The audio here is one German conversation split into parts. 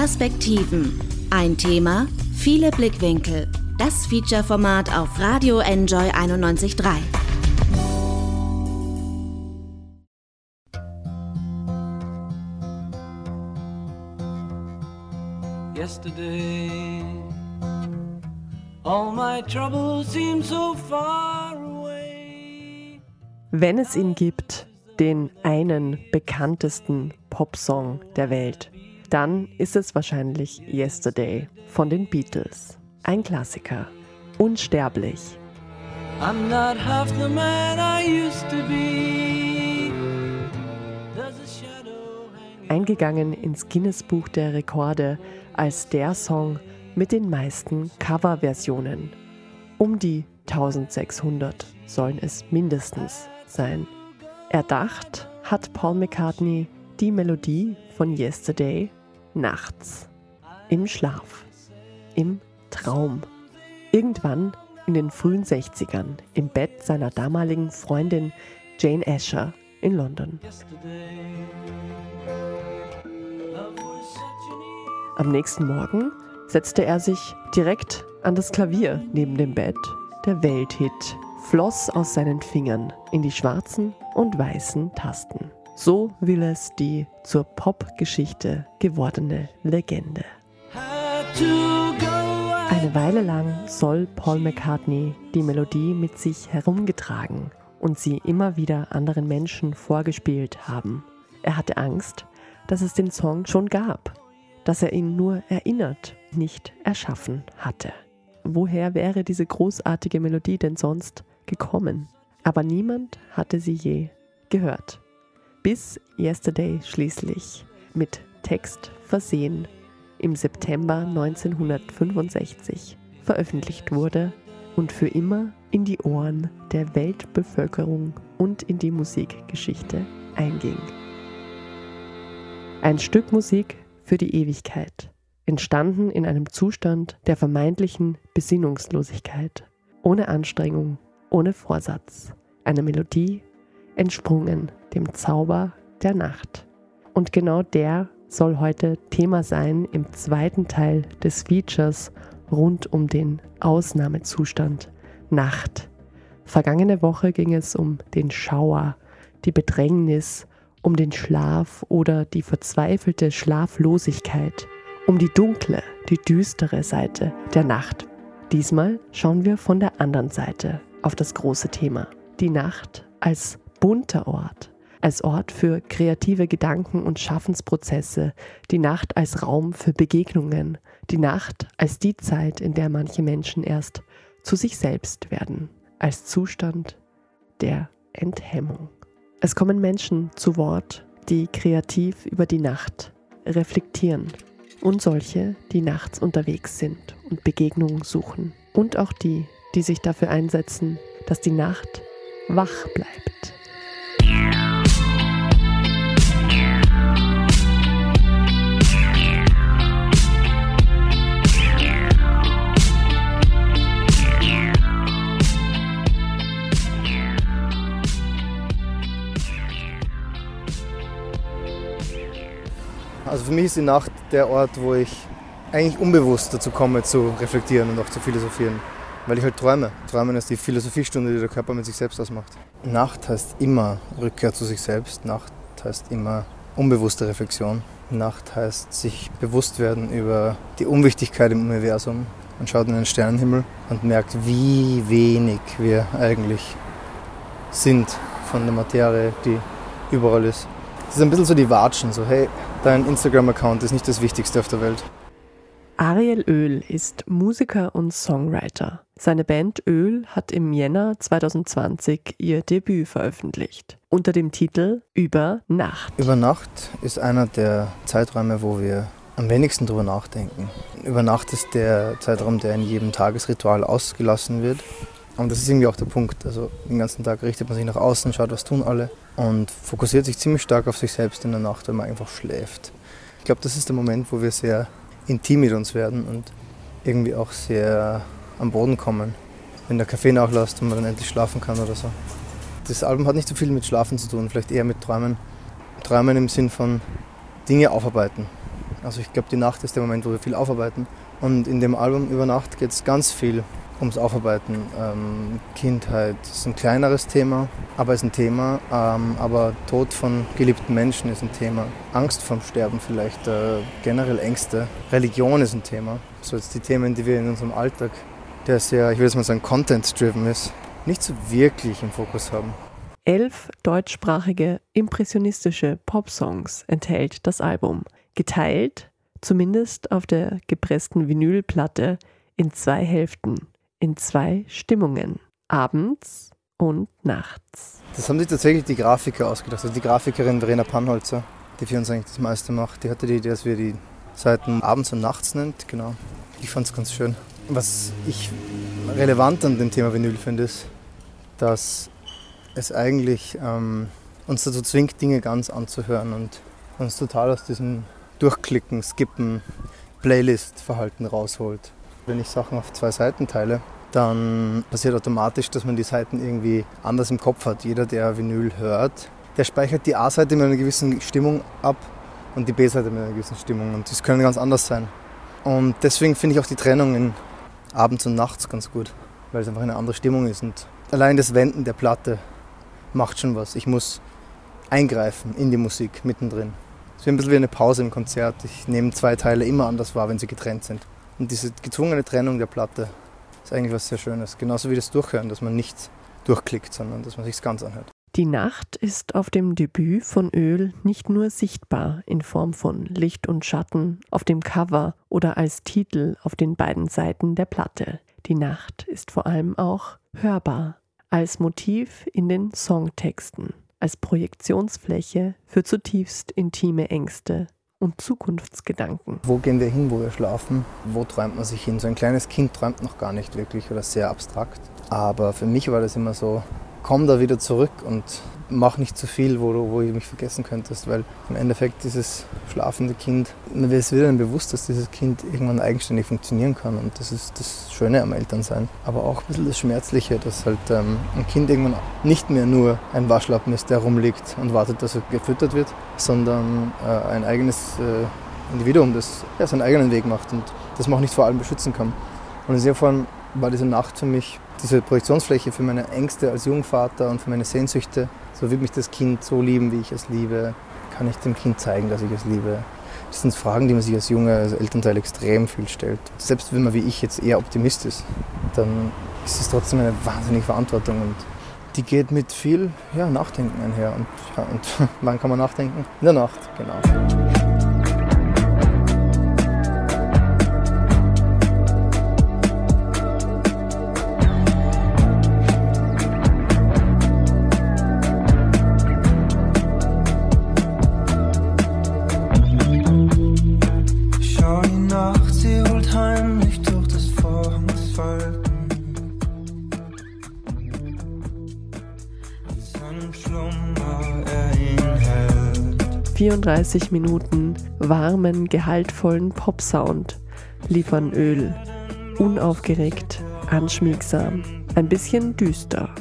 Perspektiven. Ein Thema, viele Blickwinkel. Das Feature-Format auf Radio Enjoy 91.3. Yesterday, all my troubles seem so far away. Wenn es ihn gibt, den einen bekanntesten Popsong der Welt, dann ist es wahrscheinlich Yesterday von den Beatles. Ein Klassiker. Unsterblich. I'm not half the man I used to be. Eingegangen ins Guinness-Buch der Rekorde als der Song mit den meisten Coverversionen. Um die 1600 sollen es mindestens sein. Erdacht hat Paul McCartney die Melodie von Yesterday nachts, im Schlaf, im Traum. Irgendwann in den frühen 60ern im Bett seiner damaligen Freundin Jane Asher in London. Am nächsten Morgen setzte er sich direkt an das Klavier neben dem Bett. Der Welthit floss aus seinen Fingern in die schwarzen und weißen Tasten. So will es die zur Popgeschichte gewordene Legende. Eine Weile lang soll Paul McCartney die Melodie mit sich herumgetragen und sie immer wieder anderen Menschen vorgespielt haben. Er hatte Angst, dass es den Song schon gab, dass er ihn nur erinnert, nicht erschaffen hatte. Woher wäre diese großartige Melodie denn sonst gekommen? Aber niemand hatte sie je gehört. Bis Yesterday schließlich mit Text versehen im September 1965 veröffentlicht wurde und für immer in die Ohren der Weltbevölkerung und in die Musikgeschichte einging. Ein Stück Musik für die Ewigkeit, entstanden in einem Zustand der vermeintlichen Besinnungslosigkeit, ohne Anstrengung, ohne Vorsatz, eine Melodie, entsprungen dem Zauber der Nacht. Und genau der soll heute Thema sein im zweiten Teil des Features rund um den Ausnahmezustand Nacht. Vergangene Woche ging es um den Schauer, die Bedrängnis, um den Schlaf oder die verzweifelte Schlaflosigkeit, um die dunkle, die düstere Seite der Nacht. Diesmal schauen wir von der anderen Seite auf das große Thema. Die Nacht als bunter Ort, als Ort für kreative Gedanken und Schaffensprozesse, die Nacht als Raum für Begegnungen, die Nacht als die Zeit, in der manche Menschen erst zu sich selbst werden, als Zustand der Enthemmung. Es kommen Menschen zu Wort, die kreativ über die Nacht reflektieren und solche, die nachts unterwegs sind und Begegnungen suchen und auch die, die sich dafür einsetzen, dass die Nacht wach bleibt. Also für mich ist die Nacht der Ort, wo ich eigentlich unbewusst dazu komme, zu reflektieren und auch zu philosophieren. Weil ich halt träume. Träumen ist die Philosophiestunde, die der Körper mit sich selbst ausmacht. Nacht heißt immer Rückkehr zu sich selbst. Nacht heißt immer unbewusste Reflexion. Nacht heißt sich bewusst werden über die Unwichtigkeit im Universum. Man schaut in den Sternenhimmel und merkt, wie wenig wir eigentlich sind von der Materie, die überall ist. Es ist ein bisschen so die Watschen, so hey, dein Instagram-Account ist nicht das Wichtigste auf der Welt. Ariel Öl ist Musiker und Songwriter. Seine Band Öl hat im Jänner 2020 ihr Debüt veröffentlicht unter dem Titel Über Nacht. Über Nacht ist einer der Zeiträume, wo wir am wenigsten drüber nachdenken. Über Nacht ist der Zeitraum, der in jedem Tagesritual ausgelassen wird. Und das ist irgendwie auch der Punkt. Also den ganzen Tag richtet man sich nach außen, schaut, was tun alle und fokussiert sich ziemlich stark auf sich selbst in der Nacht, wenn man einfach schläft. Ich glaube, das ist der Moment, wo wir sehr intim mit uns werden und irgendwie auch sehr am Boden kommen. Wenn der Kaffee nachlässt und man dann endlich schlafen kann oder so. Das Album hat nicht so viel mit Schlafen zu tun, vielleicht eher mit Träumen. Träumen im Sinn von Dinge aufarbeiten. Also ich glaube, die Nacht ist der Moment, wo wir viel aufarbeiten. Und in dem Album Über Nacht geht es ganz viel ums Aufarbeiten. Ähm, Kindheit ist ein kleineres Thema, aber ist ein Thema. Ähm, aber Tod von geliebten Menschen ist ein Thema. Angst vorm Sterben vielleicht, äh, generell Ängste. Religion ist ein Thema. So jetzt die Themen, die wir in unserem Alltag, der sehr, ich jetzt mal sagen, content-driven ist, nicht so wirklich im Fokus haben. Elf deutschsprachige impressionistische Popsongs enthält das Album, geteilt, zumindest auf der gepressten Vinylplatte, in zwei Hälften in zwei Stimmungen, abends und nachts. Das haben sich tatsächlich die Grafiker ausgedacht. Also die Grafikerin Verena Pannholzer, die für uns eigentlich das meiste macht, die hatte die Idee, dass wir die Seiten abends und nachts nennt. Genau. Ich fand es ganz schön. Was ich relevant an dem Thema Vinyl finde, ist, dass es eigentlich ähm, uns dazu zwingt, Dinge ganz anzuhören und uns total aus diesem Durchklicken, Skippen, Playlist-Verhalten rausholt. Wenn ich Sachen auf zwei Seiten teile, dann passiert automatisch, dass man die Seiten irgendwie anders im Kopf hat. Jeder, der Vinyl hört, der speichert die A-Seite mit einer gewissen Stimmung ab und die B-Seite mit einer gewissen Stimmung. Und das können ganz anders sein. Und deswegen finde ich auch die Trennung in abends und nachts ganz gut, weil es einfach eine andere Stimmung ist. Und allein das Wenden der Platte macht schon was. Ich muss eingreifen in die Musik mittendrin. Es ist ein bisschen wie eine Pause im Konzert. Ich nehme zwei Teile immer anders wahr, wenn sie getrennt sind. Und diese gezwungene Trennung der Platte ist eigentlich was sehr Schönes. Genauso wie das Durchhören, dass man nicht durchklickt, sondern dass man sich ganz anhört. Die Nacht ist auf dem Debüt von Öl nicht nur sichtbar in Form von Licht und Schatten auf dem Cover oder als Titel auf den beiden Seiten der Platte. Die Nacht ist vor allem auch hörbar, als Motiv in den Songtexten, als Projektionsfläche für zutiefst intime Ängste und Zukunftsgedanken. Wo gehen wir hin, wo wir schlafen? Wo träumt man sich hin? So ein kleines Kind träumt noch gar nicht wirklich oder sehr abstrakt. Aber für mich war das immer so, komm da wieder zurück und mach nicht zu viel, wo du, wo du mich vergessen könntest, weil im Endeffekt dieses schlafende Kind, es wird einem bewusst, dass dieses Kind irgendwann eigenständig funktionieren kann und das ist das Schöne am Elternsein. Aber auch ein bisschen das Schmerzliche, dass halt ähm, ein Kind irgendwann nicht mehr nur ein Waschlappen ist, der rumliegt und wartet, dass er gefüttert wird, sondern äh, ein eigenes äh, Individuum, das ja, seinen eigenen Weg macht und das man auch nicht vor allem beschützen kann. Und in der Form war diese Nacht für mich diese Projektionsfläche für meine Ängste als Jungvater und für meine Sehnsüchte so wird mich das Kind so lieben, wie ich es liebe? Kann ich dem Kind zeigen, dass ich es liebe? Das sind Fragen, die man sich als junger als Elternteil extrem viel stellt. Selbst wenn man wie ich jetzt eher Optimist ist, dann ist es trotzdem eine wahnsinnige Verantwortung und die geht mit viel ja, Nachdenken einher. Und, ja, und wann kann man nachdenken? In der Nacht, genau. 34 Minuten warmen, gehaltvollen Popsound liefern Öl. Unaufgeregt, anschmiegsam, ein bisschen düster.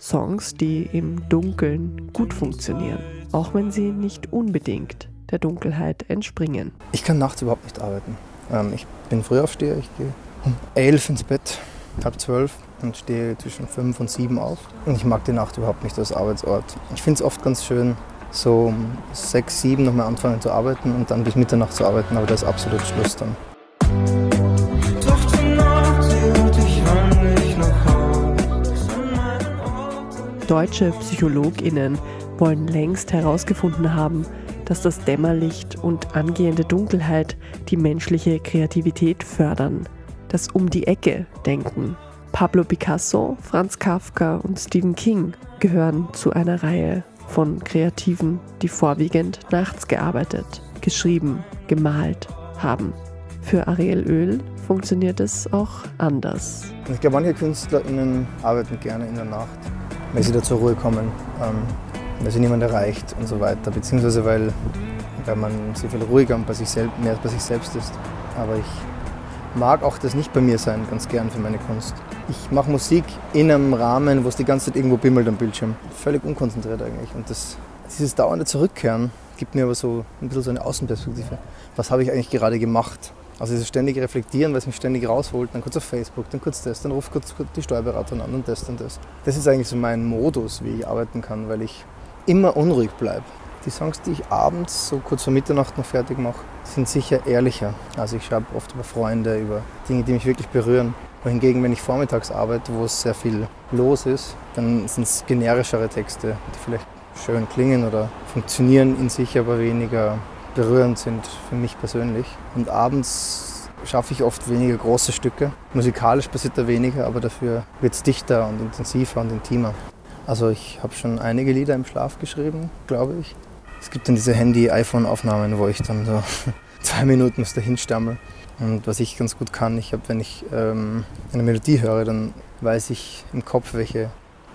Songs, die im Dunkeln gut funktionieren, auch wenn sie nicht unbedingt der Dunkelheit entspringen. Ich kann nachts überhaupt nicht arbeiten. Ähm, ich bin Frühaufsteher, ich gehe um elf ins Bett, halb zwölf und stehe zwischen fünf und sieben auf. Und ich mag die Nacht überhaupt nicht als Arbeitsort. Ich finde es oft ganz schön, so um sechs, sieben nochmal anfangen zu arbeiten und dann bis Mitternacht zu arbeiten, aber da ist absolut Schluss dann. Deutsche PsychologInnen wollen längst herausgefunden haben, dass das Dämmerlicht und angehende Dunkelheit die menschliche Kreativität fördern, das um die Ecke denken. Pablo Picasso, Franz Kafka und Stephen King gehören zu einer Reihe von Kreativen, die vorwiegend nachts gearbeitet, geschrieben, gemalt haben. Für Ariel Öl funktioniert es auch anders. Ich glaube, manche KünstlerInnen arbeiten gerne in der Nacht, weil sie da zur Ruhe kommen, ähm, weil sie niemand erreicht und so weiter, beziehungsweise weil, weil man sehr viel ruhiger und bei sich selbst, mehr bei sich selbst ist. Aber ich mag auch das nicht bei mir sein, ganz gern für meine Kunst. Ich mache Musik in einem Rahmen, wo es die ganze Zeit irgendwo bimmelt am Bildschirm. Völlig unkonzentriert eigentlich. Und das, dieses dauernde Zurückkehren gibt mir aber so ein bisschen so eine Außenperspektive. Was habe ich eigentlich gerade gemacht? Also dieses ständige Reflektieren, weil es mich ständig rausholt, dann kurz auf Facebook, dann kurz das, dann ruft kurz die Steuerberaterin an und das und das. Das ist eigentlich so mein Modus, wie ich arbeiten kann, weil ich immer unruhig bleibe. Die Songs, die ich abends so kurz vor Mitternacht noch fertig mache, sind sicher ehrlicher. Also ich schreibe oft über Freunde, über Dinge, die mich wirklich berühren. Wohingegen, wenn ich vormittags arbeite, wo es sehr viel los ist, dann sind es generischere Texte, die vielleicht schön klingen oder funktionieren in sich, aber weniger berührend sind für mich persönlich. Und abends schaffe ich oft weniger große Stücke. Musikalisch passiert da weniger, aber dafür wird es dichter und intensiver und intimer. Also ich habe schon einige Lieder im Schlaf geschrieben, glaube ich. Es gibt dann diese Handy-iPhone-Aufnahmen, wo ich dann so zwei Minuten was dahin stammel. Und was ich ganz gut kann, ich habe, wenn ich ähm, eine Melodie höre, dann weiß ich im Kopf, welche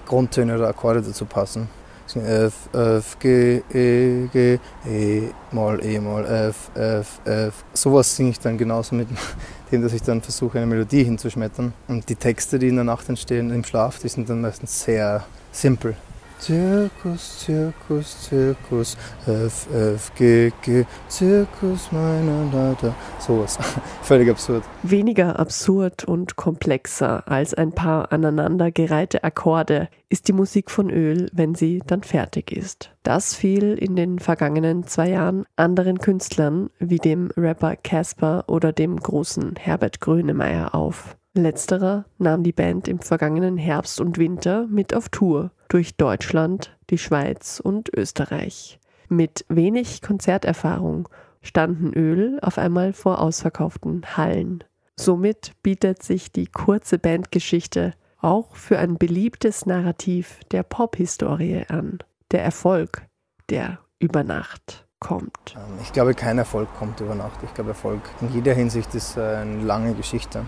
Grundtöne oder Akkorde dazu passen. F, F, G, E, G, E, Moll, E, Moll, F, F, F. Sowas singe ich dann genauso mit dem, dass ich dann versuche, eine Melodie hinzuschmettern. Und die Texte, die in der Nacht entstehen, im Schlaf, die sind dann meistens sehr simpel. Zirkus, Zirkus, Zirkus, F, F, G, G, Zirkus meiner Leiter. Sowas. Völlig absurd. Weniger absurd und komplexer als ein paar aneinandergereihte Akkorde ist die Musik von Öl, wenn sie dann fertig ist. Das fiel in den vergangenen zwei Jahren anderen Künstlern wie dem Rapper Casper oder dem großen Herbert Grönemeyer auf. Letzterer nahm die Band im vergangenen Herbst und Winter mit auf Tour durch Deutschland, die Schweiz und Österreich. Mit wenig Konzerterfahrung standen Öl auf einmal vor ausverkauften Hallen. Somit bietet sich die kurze Bandgeschichte auch für ein beliebtes Narrativ der Pophistorie an. Der Erfolg, der über Nacht kommt. Ich glaube, kein Erfolg kommt über Nacht. Ich glaube, Erfolg in jeder Hinsicht ist eine lange Geschichte.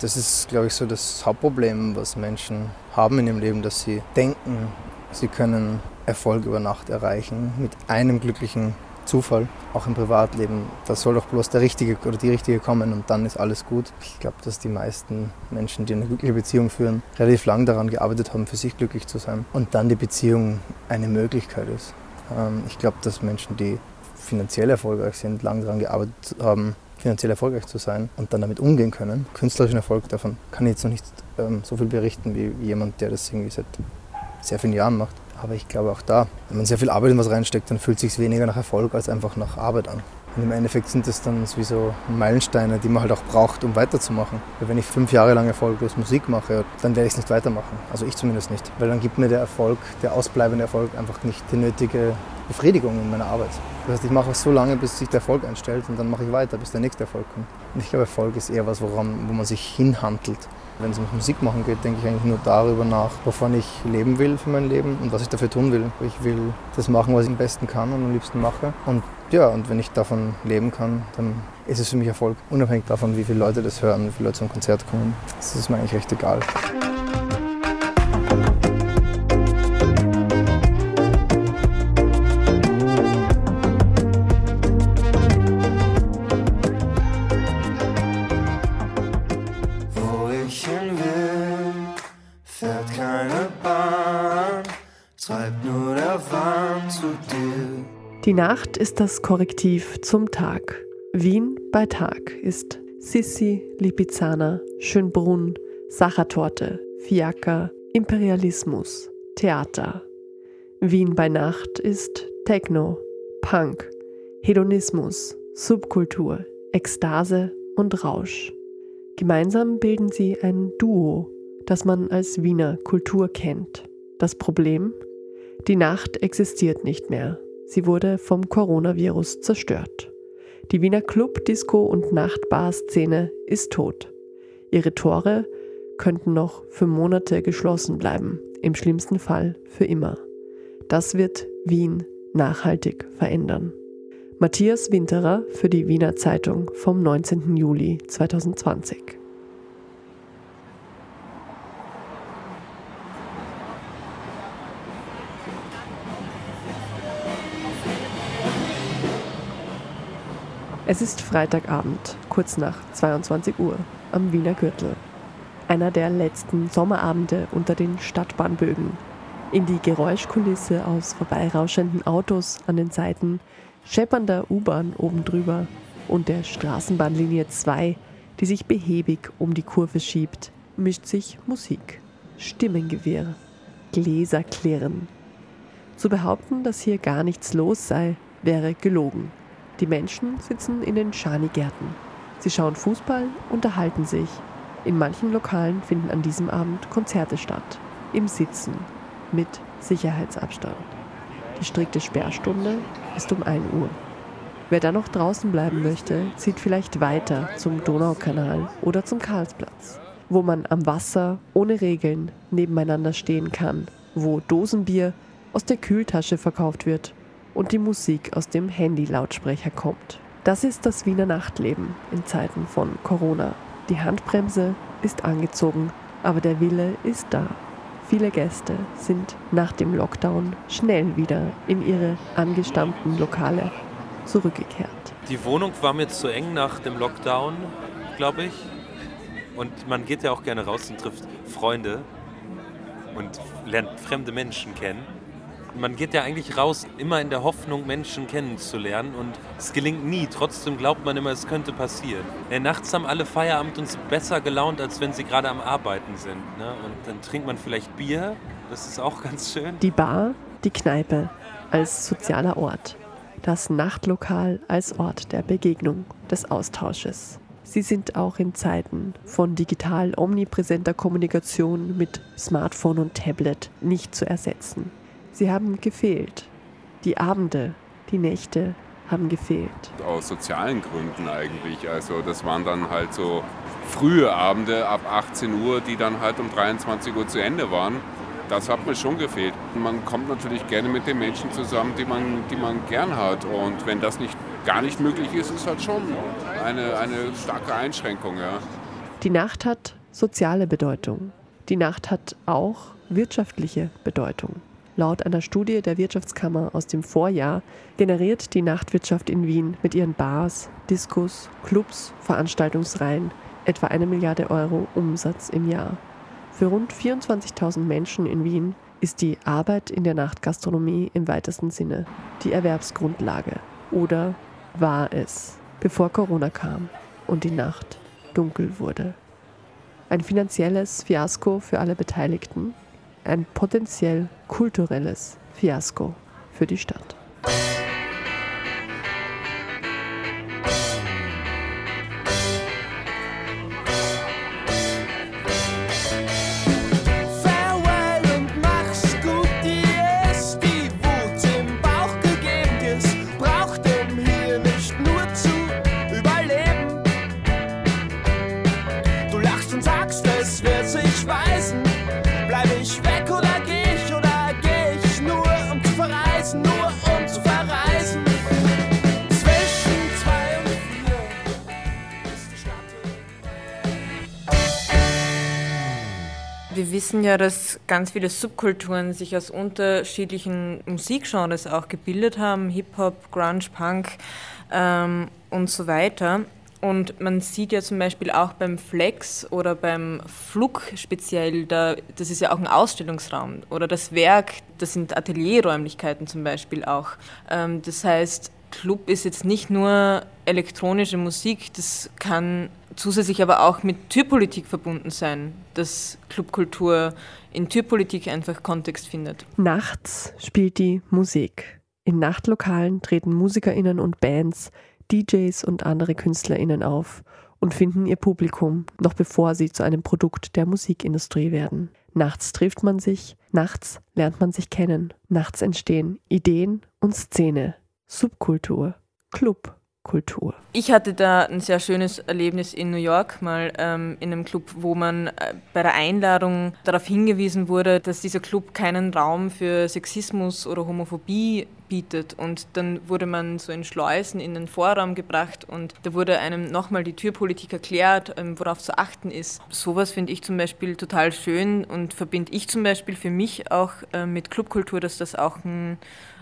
Das ist, glaube ich, so das Hauptproblem, was Menschen haben in ihrem Leben, dass sie denken, sie können Erfolg über Nacht erreichen mit einem glücklichen Zufall, auch im Privatleben. Da soll doch bloß der Richtige oder die Richtige kommen und dann ist alles gut. Ich glaube, dass die meisten Menschen, die eine glückliche Beziehung führen, relativ lang daran gearbeitet haben, für sich glücklich zu sein und dann die Beziehung eine Möglichkeit ist. Ähm, ich glaube, dass Menschen, die finanziell erfolgreich sind, lang daran gearbeitet haben, finanziell erfolgreich zu sein und dann damit umgehen können. Künstlerischen Erfolg davon kann ich jetzt noch nicht ähm, so viel berichten wie jemand, der das irgendwie seit sehr vielen Jahren macht. Aber ich glaube auch da, wenn man sehr viel Arbeit in was reinsteckt, dann fühlt es sich weniger nach Erfolg als einfach nach Arbeit an. Und im Endeffekt sind das dann wie so Meilensteine, die man halt auch braucht, um weiterzumachen. Weil wenn ich fünf Jahre lang erfolglos Musik mache, dann werde ich es nicht weitermachen. Also ich zumindest nicht. Weil dann gibt mir der Erfolg, der ausbleibende Erfolg einfach nicht die nötige Befriedigung in meiner Arbeit. Das heißt, ich mache es so lange, bis sich der Erfolg einstellt und dann mache ich weiter, bis der nächste Erfolg kommt. Und ich glaube, Erfolg ist eher was, woran, wo man sich hinhandelt. Wenn es um Musik machen geht, denke ich eigentlich nur darüber nach, wovon ich leben will für mein Leben und was ich dafür tun will. Ich will das machen, was ich am besten kann und am liebsten mache. Und ja, und wenn ich davon leben kann, dann ist es für mich Erfolg. Unabhängig davon, wie viele Leute das hören, wie viele Leute zum Konzert kommen. Das ist mir eigentlich recht egal. Die Nacht ist das Korrektiv zum Tag. Wien bei Tag ist Sissi, Lipizzaner, Schönbrunn, Sachertorte, Fiaker, Imperialismus, Theater. Wien bei Nacht ist Techno, Punk, Hedonismus, Subkultur, Ekstase und Rausch. Gemeinsam bilden sie ein Duo, das man als Wiener Kultur kennt. Das Problem? Die Nacht existiert nicht mehr. Sie wurde vom Coronavirus zerstört. Die Wiener Club, Disco und Nachtbar-Szene ist tot. Ihre Tore könnten noch für Monate geschlossen bleiben, im schlimmsten Fall für immer. Das wird Wien nachhaltig verändern. Matthias Winterer für die Wiener Zeitung vom 19. Juli 2020. Es ist Freitagabend, kurz nach 22 Uhr, am Wiener Gürtel. Einer der letzten Sommerabende unter den Stadtbahnbögen. In die Geräuschkulisse aus vorbeirauschenden Autos an den Seiten scheppernder U-Bahn oben drüber und der Straßenbahnlinie 2, die sich behäbig um die Kurve schiebt, mischt sich Musik, Stimmengewirr, Gläser klirren. Zu behaupten, dass hier gar nichts los sei, wäre gelogen. Die Menschen sitzen in den Schanigärten. Sie schauen Fußball, unterhalten sich. In manchen Lokalen finden an diesem Abend Konzerte statt. Im Sitzen. Mit Sicherheitsabstand. Die strikte Sperrstunde ist um 1 Uhr. Wer dann noch draußen bleiben möchte, zieht vielleicht weiter zum Donaukanal oder zum Karlsplatz, wo man am Wasser ohne Regeln nebeneinander stehen kann, wo Dosenbier aus der Kühltasche verkauft wird und die Musik aus dem Handy-Lautsprecher kommt. Das ist das Wiener Nachtleben in Zeiten von Corona. Die Handbremse ist angezogen, aber der Wille ist da. Viele Gäste sind nach dem Lockdown schnell wieder in ihre angestammten Lokale zurückgekehrt. Die Wohnung war mir zu eng nach dem Lockdown, glaube ich. Und man geht ja auch gerne raus und trifft Freunde und lernt fremde Menschen kennen man geht ja eigentlich raus, immer in der Hoffnung, Menschen kennenzulernen und es gelingt nie. Trotzdem glaubt man immer, es könnte passieren. Ja, nachts haben alle Feierabend sind besser gelaunt, als wenn sie gerade am Arbeiten sind. Ne? Und dann trinkt man vielleicht Bier, das ist auch ganz schön. Die Bar, die Kneipe als sozialer Ort. Das Nachtlokal als Ort der Begegnung, des Austausches. Sie sind auch in Zeiten von digital omnipräsenter Kommunikation mit Smartphone und Tablet nicht zu ersetzen. Sie haben gefehlt. Die Abende, die Nächte haben gefehlt. Aus sozialen Gründen eigentlich. Also das waren dann halt so frühe Abende ab 18 Uhr, die dann halt um 23 Uhr zu Ende waren. Das hat mir schon gefehlt. Man kommt natürlich gerne mit den Menschen zusammen, die man, die man gern hat. Und wenn das nicht, gar nicht möglich ist, ist halt schon eine, eine starke Einschränkung. Ja. Die Nacht hat soziale Bedeutung. Die Nacht hat auch wirtschaftliche Bedeutung. Laut einer Studie der Wirtschaftskammer aus dem Vorjahr generiert die Nachtwirtschaft in Wien mit ihren Bars, Diskos, Clubs, Veranstaltungsreihen etwa eine Milliarde Euro Umsatz im Jahr. Für rund 24.000 Menschen in Wien ist die Arbeit in der Nachtgastronomie im weitesten Sinne die Erwerbsgrundlage. Oder war es, bevor Corona kam und die Nacht dunkel wurde. Ein finanzielles Fiasko für alle Beteiligten ein potenziell kulturelles Fiasko für die Stadt. Wir wissen ja, dass ganz viele Subkulturen sich aus unterschiedlichen Musikgenres auch gebildet haben, Hip-Hop, Grunge, Punk ähm, und so weiter. Und man sieht ja zum Beispiel auch beim Flex oder beim Flug speziell, da, das ist ja auch ein Ausstellungsraum. Oder das Werk, das sind Atelierräumlichkeiten zum Beispiel auch. Ähm, das heißt, Club ist jetzt nicht nur elektronische Musik, das kann zusätzlich aber auch mit Türpolitik verbunden sein, dass Clubkultur in Türpolitik einfach Kontext findet. Nachts spielt die Musik. In Nachtlokalen treten Musikerinnen und Bands, DJs und andere Künstlerinnen auf und finden ihr Publikum, noch bevor sie zu einem Produkt der Musikindustrie werden. Nachts trifft man sich, nachts lernt man sich kennen, nachts entstehen Ideen und Szene, Subkultur, Club. Kultur. Ich hatte da ein sehr schönes Erlebnis in New York, mal ähm, in einem Club, wo man äh, bei der Einladung darauf hingewiesen wurde, dass dieser Club keinen Raum für Sexismus oder Homophobie bietet. Und dann wurde man so in Schleusen in den Vorraum gebracht und da wurde einem nochmal die Türpolitik erklärt, ähm, worauf zu achten ist. Sowas finde ich zum Beispiel total schön und verbinde ich zum Beispiel für mich auch äh, mit Clubkultur, dass das auch, ein,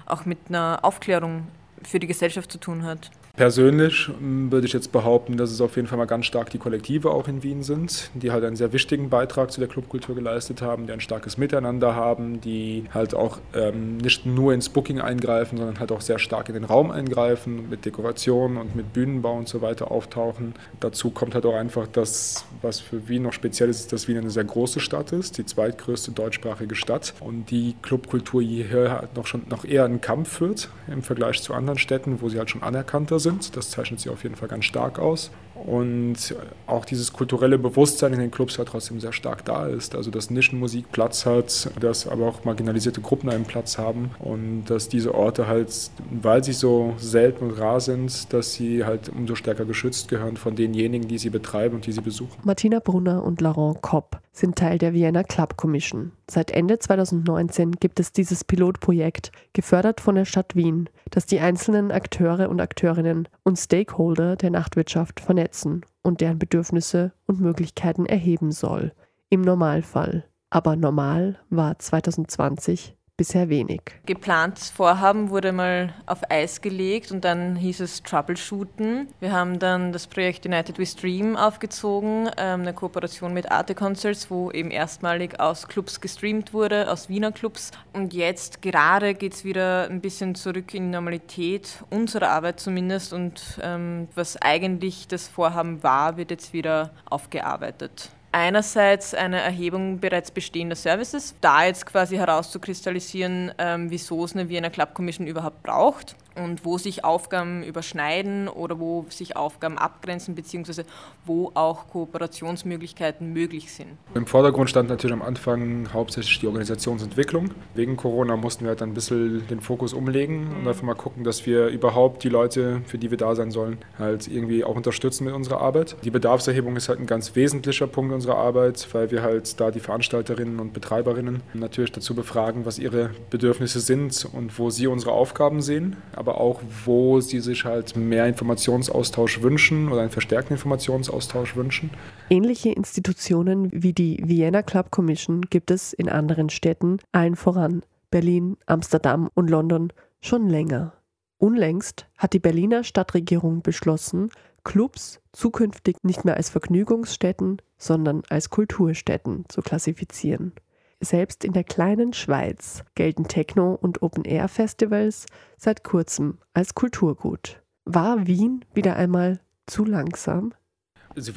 auch mit einer Aufklärung für die Gesellschaft zu tun hat. Persönlich ähm, würde ich jetzt behaupten, dass es auf jeden Fall mal ganz stark die Kollektive auch in Wien sind, die halt einen sehr wichtigen Beitrag zu der Clubkultur geleistet haben, die ein starkes Miteinander haben, die halt auch ähm, nicht nur ins Booking eingreifen, sondern halt auch sehr stark in den Raum eingreifen, mit Dekoration und mit Bühnenbau und so weiter auftauchen. Dazu kommt halt auch einfach das, was für Wien noch speziell ist, dass Wien eine sehr große Stadt ist, die zweitgrößte deutschsprachige Stadt und die Clubkultur hier halt noch schon noch eher einen Kampf führt im Vergleich zu anderen Städten, wo sie halt schon anerkannter sind sind. Das zeichnet sie auf jeden Fall ganz stark aus. Und auch dieses kulturelle Bewusstsein in den Clubs halt trotzdem sehr stark da ist. Also dass Nischenmusik Platz hat, dass aber auch marginalisierte Gruppen einen Platz haben und dass diese Orte halt, weil sie so selten und rar sind, dass sie halt umso stärker geschützt gehören von denjenigen, die sie betreiben und die sie besuchen. Martina Brunner und Laurent Kopp sind Teil der Vienna Club Commission. Seit Ende 2019 gibt es dieses Pilotprojekt, gefördert von der Stadt Wien, das die einzelnen Akteure und Akteurinnen und Stakeholder der Nachtwirtschaft vernetzen und deren Bedürfnisse und Möglichkeiten erheben soll. Im Normalfall. Aber normal war 2020 bisher wenig. Geplantes Vorhaben wurde mal auf Eis gelegt und dann hieß es Troubleshooten. Wir haben dann das Projekt United We Stream aufgezogen, ähm, eine Kooperation mit Arte Concerts, wo eben erstmalig aus Clubs gestreamt wurde, aus Wiener Clubs. Und jetzt gerade geht es wieder ein bisschen zurück in Normalität, unsere Arbeit zumindest. Und ähm, was eigentlich das Vorhaben war, wird jetzt wieder aufgearbeitet einerseits eine Erhebung bereits bestehender Services, da jetzt quasi herauszukristallisieren, ähm, wieso es eine Vienna Club Commission überhaupt braucht und wo sich Aufgaben überschneiden oder wo sich Aufgaben abgrenzen, beziehungsweise wo auch Kooperationsmöglichkeiten möglich sind. Im Vordergrund stand natürlich am Anfang hauptsächlich die Organisationsentwicklung. Wegen Corona mussten wir halt ein bisschen den Fokus umlegen und einfach mal gucken, dass wir überhaupt die Leute, für die wir da sein sollen, halt irgendwie auch unterstützen mit unserer Arbeit. Die Bedarfserhebung ist halt ein ganz wesentlicher Punkt unserer Arbeit, weil wir halt da die Veranstalterinnen und Betreiberinnen natürlich dazu befragen, was ihre Bedürfnisse sind und wo sie unsere Aufgaben sehen. Aber aber auch, wo sie sich halt mehr Informationsaustausch wünschen oder einen verstärkten Informationsaustausch wünschen. Ähnliche Institutionen wie die Vienna Club Commission gibt es in anderen Städten, allen voran Berlin, Amsterdam und London, schon länger. Unlängst hat die Berliner Stadtregierung beschlossen, Clubs zukünftig nicht mehr als Vergnügungsstätten, sondern als Kulturstätten zu klassifizieren. Selbst in der kleinen Schweiz gelten Techno- und Open-Air-Festivals seit kurzem als Kulturgut. War Wien wieder einmal zu langsam?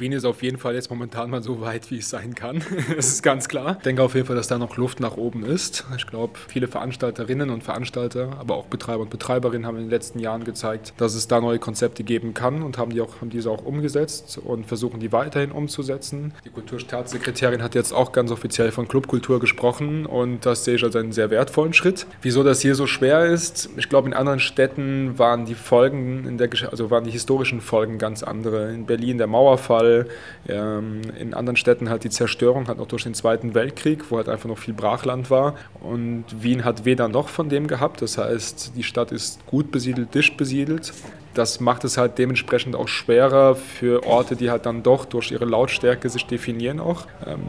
Wien ist auf jeden Fall jetzt momentan mal so weit, wie es sein kann. das ist ganz klar. Ich denke auf jeden Fall, dass da noch Luft nach oben ist. Ich glaube, viele Veranstalterinnen und Veranstalter, aber auch Betreiber und Betreiberinnen haben in den letzten Jahren gezeigt, dass es da neue Konzepte geben kann und haben, die auch, haben diese auch umgesetzt und versuchen die weiterhin umzusetzen. Die Kulturstaatssekretärin hat jetzt auch ganz offiziell von Clubkultur gesprochen und das sehe ich als einen sehr wertvollen Schritt. Wieso das hier so schwer ist, ich glaube, in anderen Städten waren die Folgen, in der, also waren die historischen Folgen ganz andere. In Berlin der Mauerfall Fall. Ähm, in anderen Städten halt die Zerstörung, halt auch durch den Zweiten Weltkrieg, wo halt einfach noch viel Brachland war. Und Wien hat weder noch von dem gehabt. Das heißt, die Stadt ist gut besiedelt, dicht besiedelt. Das macht es halt dementsprechend auch schwerer für Orte, die halt dann doch durch ihre Lautstärke sich definieren, auch ähm,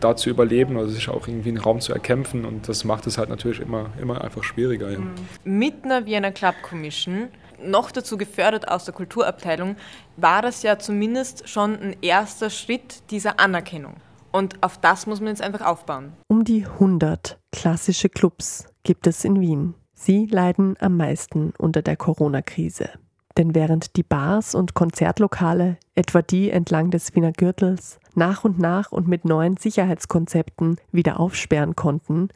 da zu überleben, also sich auch irgendwie einen Raum zu erkämpfen. Und das macht es halt natürlich immer, immer einfach schwieriger. Ja. Mit einer Vienna Club Commission noch dazu gefördert aus der Kulturabteilung, war das ja zumindest schon ein erster Schritt dieser Anerkennung. Und auf das muss man jetzt einfach aufbauen. Um die 100 klassische Clubs gibt es in Wien. Sie leiden am meisten unter der Corona-Krise. Denn während die Bars und Konzertlokale, etwa die entlang des Wiener Gürtels, nach und nach und mit neuen Sicherheitskonzepten wieder aufsperren konnten,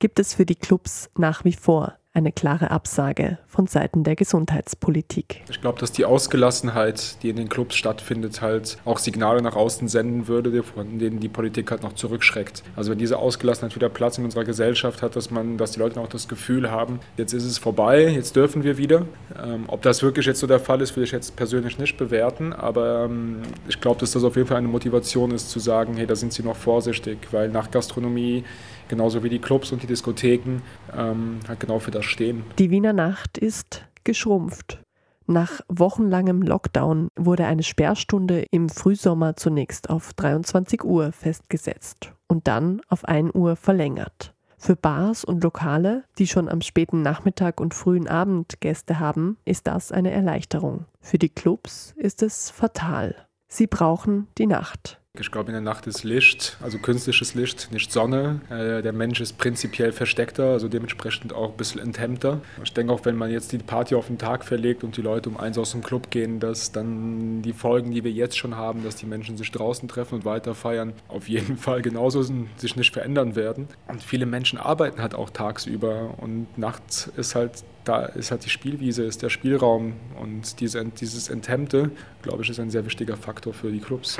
gibt es für die Clubs nach wie vor eine klare Absage von Seiten der Gesundheitspolitik. Ich glaube, dass die Ausgelassenheit, die in den Clubs stattfindet, halt auch Signale nach außen senden würde, von denen die Politik halt noch zurückschreckt. Also wenn diese Ausgelassenheit wieder Platz in unserer Gesellschaft hat, dass man, dass die Leute auch das Gefühl haben, jetzt ist es vorbei, jetzt dürfen wir wieder. Ähm, ob das wirklich jetzt so der Fall ist, will ich jetzt persönlich nicht bewerten, aber ähm, ich glaube, dass das auf jeden Fall eine Motivation ist, zu sagen, hey, da sind sie noch vorsichtig, weil nach Gastronomie genauso wie die Clubs und die Diskotheken ähm, halt genau für das stehen. Die Wiener Nacht ist geschrumpft. Nach wochenlangem Lockdown wurde eine Sperrstunde im Frühsommer zunächst auf 23 Uhr festgesetzt und dann auf 1 Uhr verlängert. Für Bars und Lokale, die schon am späten Nachmittag und frühen Abend Gäste haben, ist das eine Erleichterung. Für die Clubs ist es fatal. Sie brauchen die Nacht. Ich glaube, in der Nacht ist Licht, also künstliches Licht, nicht Sonne. Äh, der Mensch ist prinzipiell versteckter, also dementsprechend auch ein bisschen enthemmter. Ich denke auch, wenn man jetzt die Party auf den Tag verlegt und die Leute um eins aus dem Club gehen, dass dann die Folgen, die wir jetzt schon haben, dass die Menschen sich draußen treffen und weiter feiern, auf jeden Fall genauso sich nicht verändern werden. Und viele Menschen arbeiten halt auch tagsüber und nachts ist halt da ist halt die Spielwiese, ist der Spielraum und diese, dieses Enthemmte, glaube ich, ist ein sehr wichtiger Faktor für die Clubs.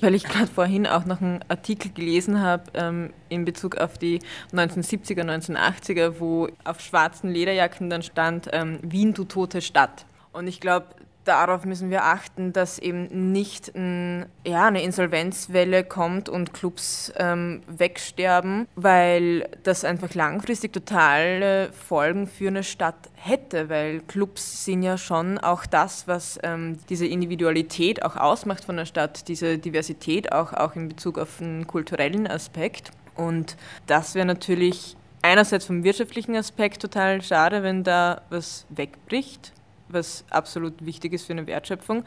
Weil ich gerade vorhin auch noch einen Artikel gelesen habe ähm, in Bezug auf die 1970er, 1980er, wo auf schwarzen Lederjacken dann stand, ähm, Wien, du tote Stadt. Und ich glaube, darauf müssen wir achten, dass eben nicht ein, ja, eine Insolvenzwelle kommt und Clubs ähm, wegsterben, weil das einfach langfristig totale Folgen für eine Stadt hätte, weil Clubs sind ja schon auch das, was ähm, diese Individualität auch ausmacht von der Stadt, diese Diversität auch, auch in Bezug auf einen kulturellen Aspekt. Und das wäre natürlich einerseits vom wirtschaftlichen Aspekt total schade, wenn da was wegbricht was absolut wichtig ist für eine Wertschöpfung,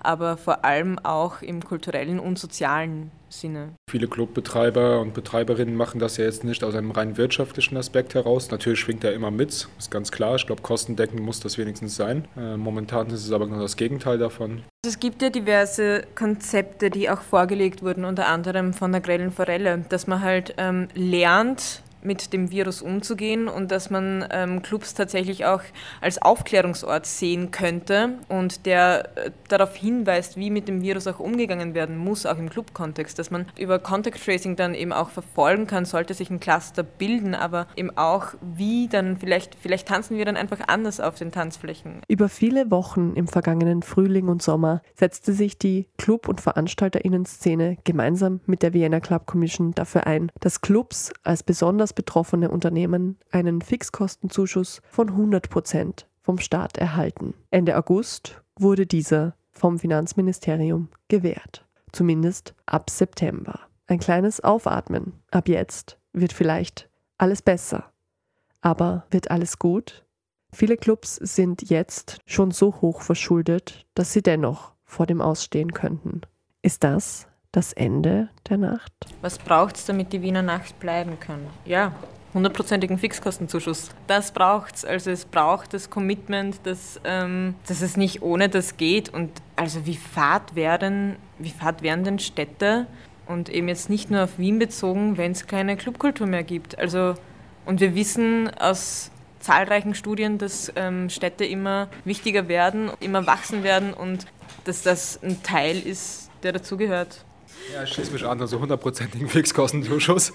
aber vor allem auch im kulturellen und sozialen Sinne. Viele Clubbetreiber und Betreiberinnen machen das ja jetzt nicht aus einem rein wirtschaftlichen Aspekt heraus. Natürlich schwingt er immer mit, ist ganz klar. Ich glaube, kostendeckend muss das wenigstens sein. Äh, momentan ist es aber genau das Gegenteil davon. Es gibt ja diverse Konzepte, die auch vorgelegt wurden, unter anderem von der Grellen Forelle, dass man halt ähm, lernt, mit dem Virus umzugehen und dass man ähm, Clubs tatsächlich auch als Aufklärungsort sehen könnte und der äh, darauf hinweist, wie mit dem Virus auch umgegangen werden muss, auch im Club-Kontext, dass man über Contact Tracing dann eben auch verfolgen kann, sollte sich ein Cluster bilden, aber eben auch wie dann vielleicht, vielleicht tanzen wir dann einfach anders auf den Tanzflächen. Über viele Wochen im vergangenen Frühling und Sommer setzte sich die Club- und Veranstalterinnen-Szene gemeinsam mit der Vienna Club Commission dafür ein, dass Clubs als besonders betroffene Unternehmen einen Fixkostenzuschuss von 100 Prozent vom Staat erhalten. Ende August wurde dieser vom Finanzministerium gewährt. Zumindest ab September. Ein kleines Aufatmen. Ab jetzt wird vielleicht alles besser. Aber wird alles gut? Viele Clubs sind jetzt schon so hoch verschuldet, dass sie dennoch vor dem Ausstehen könnten. Ist das das Ende der Nacht? Was braucht es, damit die Wiener Nacht bleiben kann? Ja, hundertprozentigen Fixkostenzuschuss. Das braucht es. Also es braucht das Commitment, dass, ähm, dass es nicht ohne das geht. Und also wie fad werden, wie fad werden denn Städte und eben jetzt nicht nur auf Wien bezogen, wenn es keine Clubkultur mehr gibt. Also und wir wissen aus zahlreichen Studien, dass ähm, Städte immer wichtiger werden, immer wachsen werden und dass das ein Teil ist, der dazugehört. Ja, ich schließe mich an, also hundertprozentigen Fixkostenzuschuss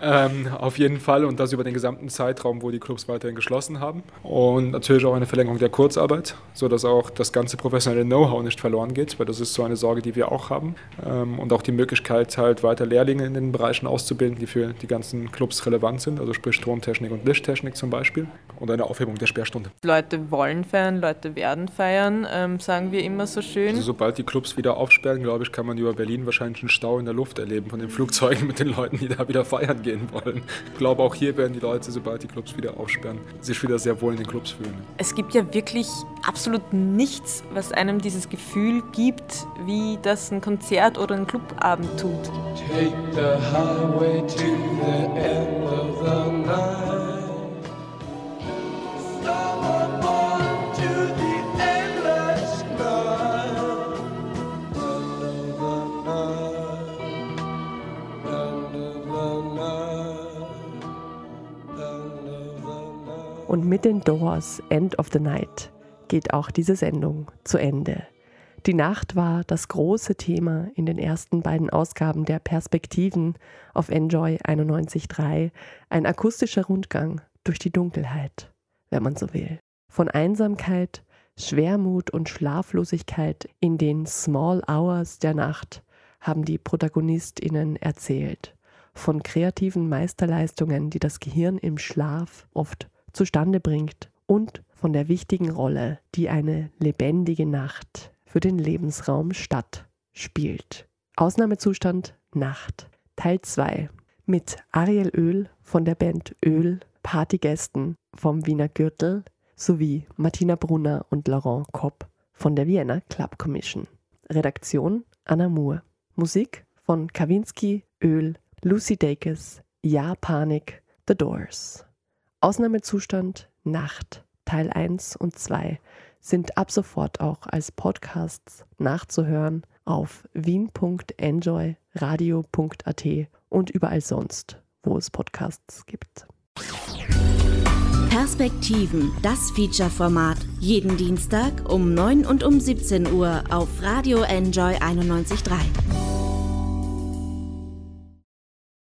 ähm, auf jeden Fall und das über den gesamten Zeitraum, wo die Clubs weiterhin geschlossen haben. Und natürlich auch eine Verlängerung der Kurzarbeit, sodass auch das ganze professionelle Know-how nicht verloren geht, weil das ist so eine Sorge, die wir auch haben. Ähm, und auch die Möglichkeit, halt weiter Lehrlinge in den Bereichen auszubilden, die für die ganzen Clubs relevant sind, also sprich Stromtechnik und Lichttechnik zum Beispiel. Und eine Aufhebung der Sperrstunde. Leute wollen feiern, Leute werden feiern, ähm, sagen wir immer so schön. Also sobald die Clubs wieder aufsperren, glaube ich, kann man über Berlin wahrscheinlich einen Stau in der Luft erleben von den Flugzeugen mit den Leuten, die da wieder feiern gehen wollen. Ich glaube, auch hier werden die Leute, sobald die Clubs wieder aufsperren, sich wieder sehr wohl in den Clubs fühlen. Es gibt ja wirklich absolut nichts, was einem dieses Gefühl gibt, wie das ein Konzert oder ein Clubabend tut. Take the highway to the end of the night. Und mit den Doors End of the Night geht auch diese Sendung zu Ende. Die Nacht war das große Thema in den ersten beiden Ausgaben der Perspektiven auf Enjoy 91.3, ein akustischer Rundgang durch die Dunkelheit, wenn man so will. Von Einsamkeit, Schwermut und Schlaflosigkeit in den Small Hours der Nacht haben die Protagonistinnen erzählt. Von kreativen Meisterleistungen, die das Gehirn im Schlaf oft zustande bringt und von der wichtigen Rolle, die eine lebendige Nacht für den Lebensraum Stadt spielt. Ausnahmezustand Nacht Teil 2. mit Ariel Öl von der Band Öl, Partygästen vom Wiener Gürtel sowie Martina Brunner und Laurent Kopp von der Vienna Club Commission. Redaktion Anna Moore. Musik von Kawinski, Öl, Lucy Dacus, Ja Panik, The Doors. Ausnahmezustand Nacht Teil 1 und 2 sind ab sofort auch als Podcasts nachzuhören auf wien.enjoyradio.at und überall sonst, wo es Podcasts gibt. Perspektiven, das Feature-Format. Jeden Dienstag um 9 und um 17 Uhr auf Radio Enjoy 91.3.